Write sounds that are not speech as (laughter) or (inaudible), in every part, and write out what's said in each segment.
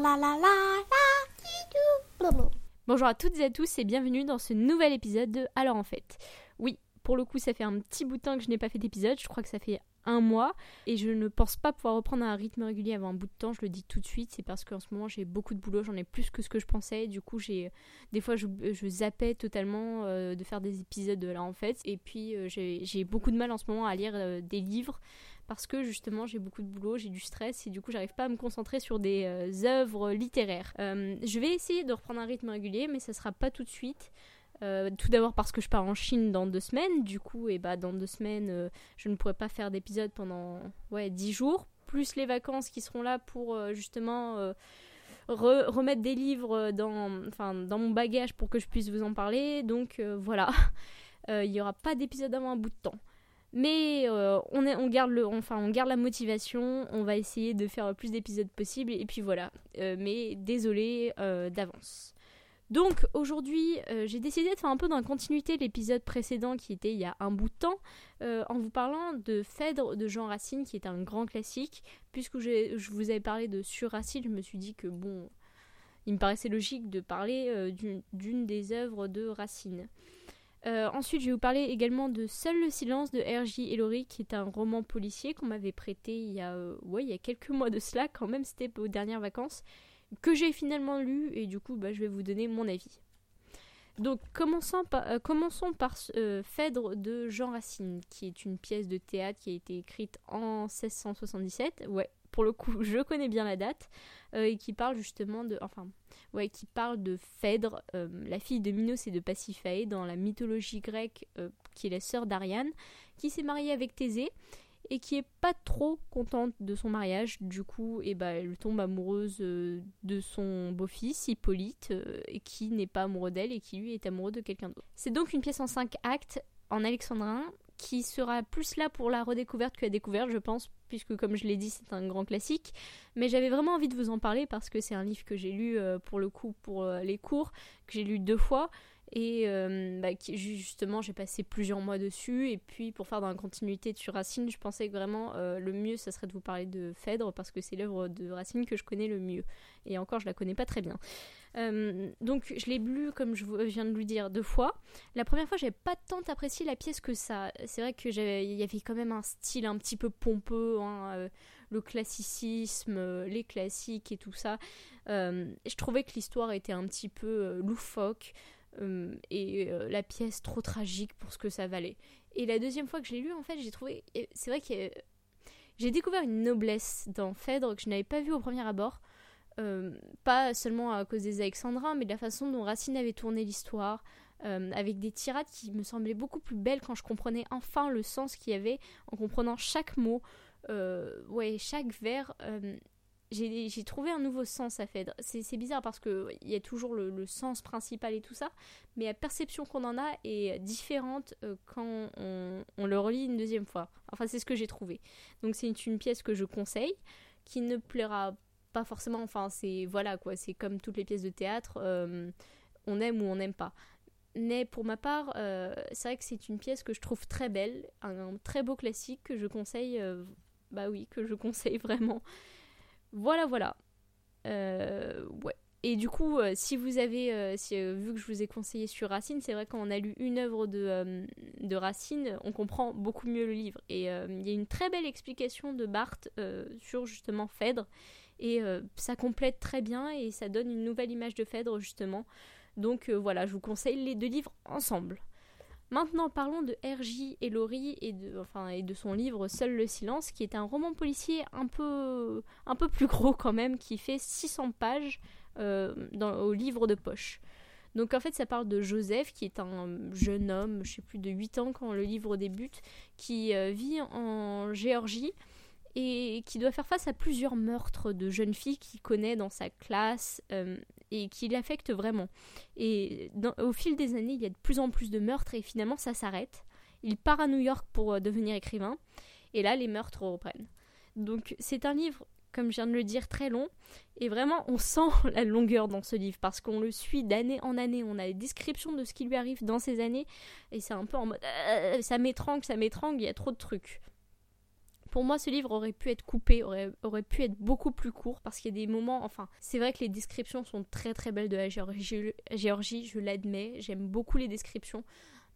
la. Bonjour à toutes et à tous et bienvenue dans ce nouvel épisode de Alors en fait. Oui, pour le coup, ça fait un petit bout de temps que je n'ai pas fait d'épisode. Je crois que ça fait un mois et je ne pense pas pouvoir reprendre un rythme régulier avant un bout de temps. Je le dis tout de suite, c'est parce qu'en ce moment j'ai beaucoup de boulot, j'en ai plus que ce que je pensais. Du coup, j'ai des fois je, je zappais totalement euh, de faire des épisodes de là en fait. Et puis euh, j'ai beaucoup de mal en ce moment à lire euh, des livres parce que justement j'ai beaucoup de boulot, j'ai du stress et du coup j'arrive pas à me concentrer sur des œuvres littéraires. je vais essayer de reprendre un rythme régulier, mais ça sera pas tout de suite. Euh, tout d'abord parce que je pars en Chine dans deux semaines, du coup, et bah dans deux semaines, euh, je ne pourrai pas faire d'épisode pendant ouais dix jours, plus les vacances qui seront là pour euh, justement remettre des livres dans, dans mon bagage pour que je puisse vous en parler. Donc voilà, (laughs) il n'y aura pas d'épisode avant un bout de temps. Mais on, est, on, garde le, enfin, on garde la motivation, on va essayer de faire le plus d'épisodes possible, et puis voilà. mais désolé d'avance. Donc aujourd'hui, euh, j'ai décidé de faire un peu dans la continuité de l'épisode précédent qui était il y a un bout de temps, euh, en vous parlant de Phèdre de Jean Racine, qui est un grand classique. Puisque je vous avais parlé de Sur Racine, je me suis dit que bon, il me paraissait logique de parler euh, d'une des œuvres de Racine. ensuite, je vais vous parler également de Seul le silence de R.J. Ellory, qui est un roman policier qu'on m'avait prêté il y, a, ouais, il y a quelques mois de cela, quand même, c'était aux dernières vacances que j'ai finalement lu et du coup bah, je vais vous donner mon avis. Donc commençons par, euh, commençons par euh, Phèdre de Jean Racine, qui est une pièce de théâtre qui a été écrite en 1677. Ouais, pour le coup, (laughs) je connais bien la date euh, et qui parle justement de, enfin, ouais, qui parle de Phèdre, la fille de Minos et de Pasiphae dans la mythologie grecque, qui est la sœur d'Ariane, qui s'est mariée avec Thésée et qui est pas trop contente de son mariage. Du coup, et eh ben, elle tombe amoureuse euh, de son beau-fils, Hippolyte, euh, et qui n'est pas amoureux d'elle et qui lui est amoureux de quelqu'un d'autre. C'est donc une pièce en 5 actes en alexandrin qui sera plus là pour la redécouverte que la découverte, je pense, puisque comme je l'ai dit, c'est un grand classique. Mais j'avais vraiment envie de vous en parler parce que c'est un livre que j'ai lu euh, pour le coup pour les cours, que j'ai lu deux fois et euh, bah, justement, j'ai passé plusieurs mois dessus. Et puis, pour faire dans la continuité sur Racine, je pensais que vraiment euh, le mieux, ça serait de vous parler de Phèdre, parce que c'est l'œuvre de Racine que je connais le mieux. Et encore, je la connais pas très bien. Euh, donc, je l'ai lu, comme je viens de lui dire, deux fois. La première fois, j'avais pas tant apprécié la pièce que ça. C'est vrai qu'il y avait quand même un style un petit peu pompeux, hein, le classicisme, les classiques et tout ça. je trouvais que l'histoire était un petit peu loufoque. Euh, et euh, la pièce trop tragique pour ce que ça valait. Et la deuxième fois que je l'ai lu, en fait, j'ai trouvé. C'est vrai que j'ai découvert une noblesse dans Phèdre que je n'avais pas vue au premier abord. Euh, pas seulement à cause des Alexandrins, mais de la façon dont Racine avait tourné l'histoire, avec des tirades qui me semblaient beaucoup plus belles quand je comprenais enfin le sens qu'il y avait, en comprenant chaque mot, ouais, chaque vers j'ai trouvé un nouveau sens à Phèdre. C'est bizarre parce qu'il y a toujours le, sens principal et tout ça, mais la perception qu'on en a est différente euh, quand on, le relit une deuxième fois. Enfin, c'est ce que j'ai trouvé. Donc, c'est une, pièce que je conseille, qui ne plaira pas forcément. Enfin, c'est voilà quoi, c'est comme toutes les pièces de théâtre, euh, on aime ou on n'aime pas. Mais pour ma part, euh, c'est vrai que c'est une pièce que je trouve très belle, un, très beau classique que je conseille. bah oui, que je (laughs) conseille vraiment. Voilà, voilà. Euh. Et du coup, euh, si vous avez, euh, vu que je vous ai conseillé sur Racine, c'est vrai quand on a lu une œuvre de, de Racine, on comprend beaucoup mieux le livre. Et il y a une très belle explication de Barthes sur justement Phèdre. Et ça complète très bien et ça donne une nouvelle image de Phèdre justement. Donc voilà, je vous conseille les deux livres ensemble. Maintenant, parlons de R.J. Ellory et de, et de son livre Seul le silence, qui est un roman policier un peu, un peu plus gros quand même, qui fait 600 pages euh, au livre de poche. Donc en fait, ça parle de Joseph, qui est un jeune homme, je sais plus, de 8 ans quand le livre débute, qui euh, vit en Géorgie et qui doit faire face à plusieurs meurtres de jeunes filles qu'il connaît dans sa classe euh, et qui l'affectent vraiment. Et au fil des années, il y a de plus en plus de meurtres et finalement ça s'arrête. Il part à New York pour euh, devenir écrivain et là les meurtres reprennent. Donc c'est un livre, comme je viens de le dire, très long et vraiment on sent (laughs) la longueur dans ce livre parce qu'on le suit d'année en année. On a des descriptions de ce qui lui arrive dans ces années et c'est un peu en mode euh, ça m'étrangle, ça m'étrangle, il y a trop de trucs. Pour moi, ce livre aurait pu être coupé, aurait, pu être beaucoup plus court parce qu'il y a des moments, enfin, c'est vrai que les descriptions sont très très belles de la Géorgie, Géorgie je l'admets, j'aime beaucoup les descriptions,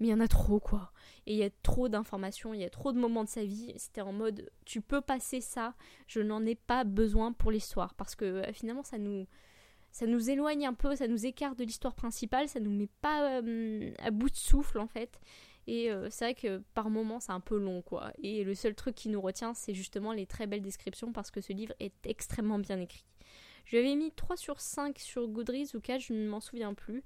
mais il y en a trop quoi. Et il y a trop d'informations, il y a trop de moments de sa vie. C'était en mode, tu peux passer ça, je n'en ai pas besoin pour l'histoire parce que euh, finalement ça nous ça nous éloigne un peu, ça nous écarte de l'histoire principale, ça nous met pas euh, à bout de souffle en fait. Et euh, c'est vrai que par moments c'est un peu long quoi. Et le seul truc qui nous retient c'est justement les très belles descriptions parce que ce livre est extrêmement bien écrit. Je lui avais mis 3 sur 5 sur Goodreads ou 4, je ne m'en souviens plus.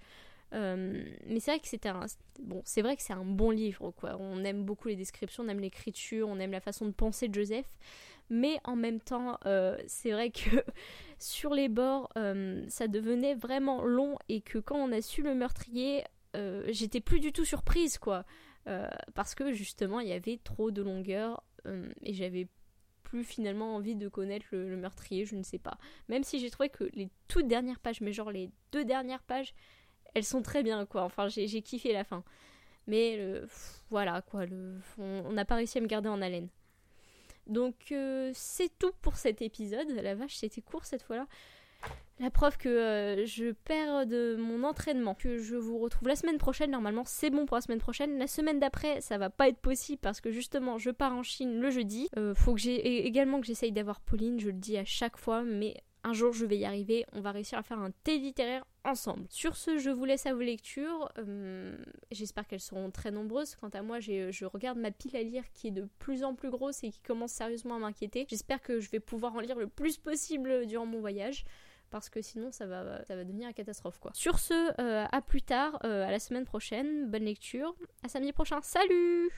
Euh, mais c'est vrai que c'était un bon c'est vrai que c'est un bon livre quoi on aime beaucoup les descriptions on aime l'écriture on aime la façon de penser de Joseph mais en même temps c'est vrai que (laughs) sur les bords, euh, ça devenait vraiment long et que quand on a su le meurtrier, euh, j'étais plus du tout surprise, quoi. Euh, parce que justement, il y avait trop de longueur et j'avais plus finalement envie de connaître le, meurtrier, je ne sais pas. Même si j'ai trouvé que les toutes dernières pages, mais genre les deux dernières pages, elles sont très bien, quoi. Enfin, j'ai kiffé la fin. Mais voilà, quoi. on n'a pas réussi à me garder en haleine. Donc euh, c'est tout pour cet épisode. La vache, c'était court cette fois-là. La preuve que euh, je perds de mon entraînement. Que je vous retrouve la semaine prochaine. Normalement, c'est bon pour la semaine prochaine. La semaine d'après, ça va pas être possible parce que justement, je pars en Chine le jeudi. Euh, faut que j'ai également que j'essaye d'avoir Pauline. Je le dis à chaque fois, mais un jour je vais y arriver, on va réussir à faire un thé littéraire ensemble. Sur ce, je vous laisse à vos lectures. Euh, j'espère qu'elles seront très nombreuses. Quant à moi, je regarde ma pile à lire qui est de plus en plus grosse et qui commence sérieusement à m'inquiéter. J'espère que je vais pouvoir en lire le plus possible durant mon voyage. Parce que sinon ça va, devenir une catastrophe quoi. Sur ce, euh, à plus tard, euh, à la semaine prochaine, bonne lecture, à samedi prochain, salut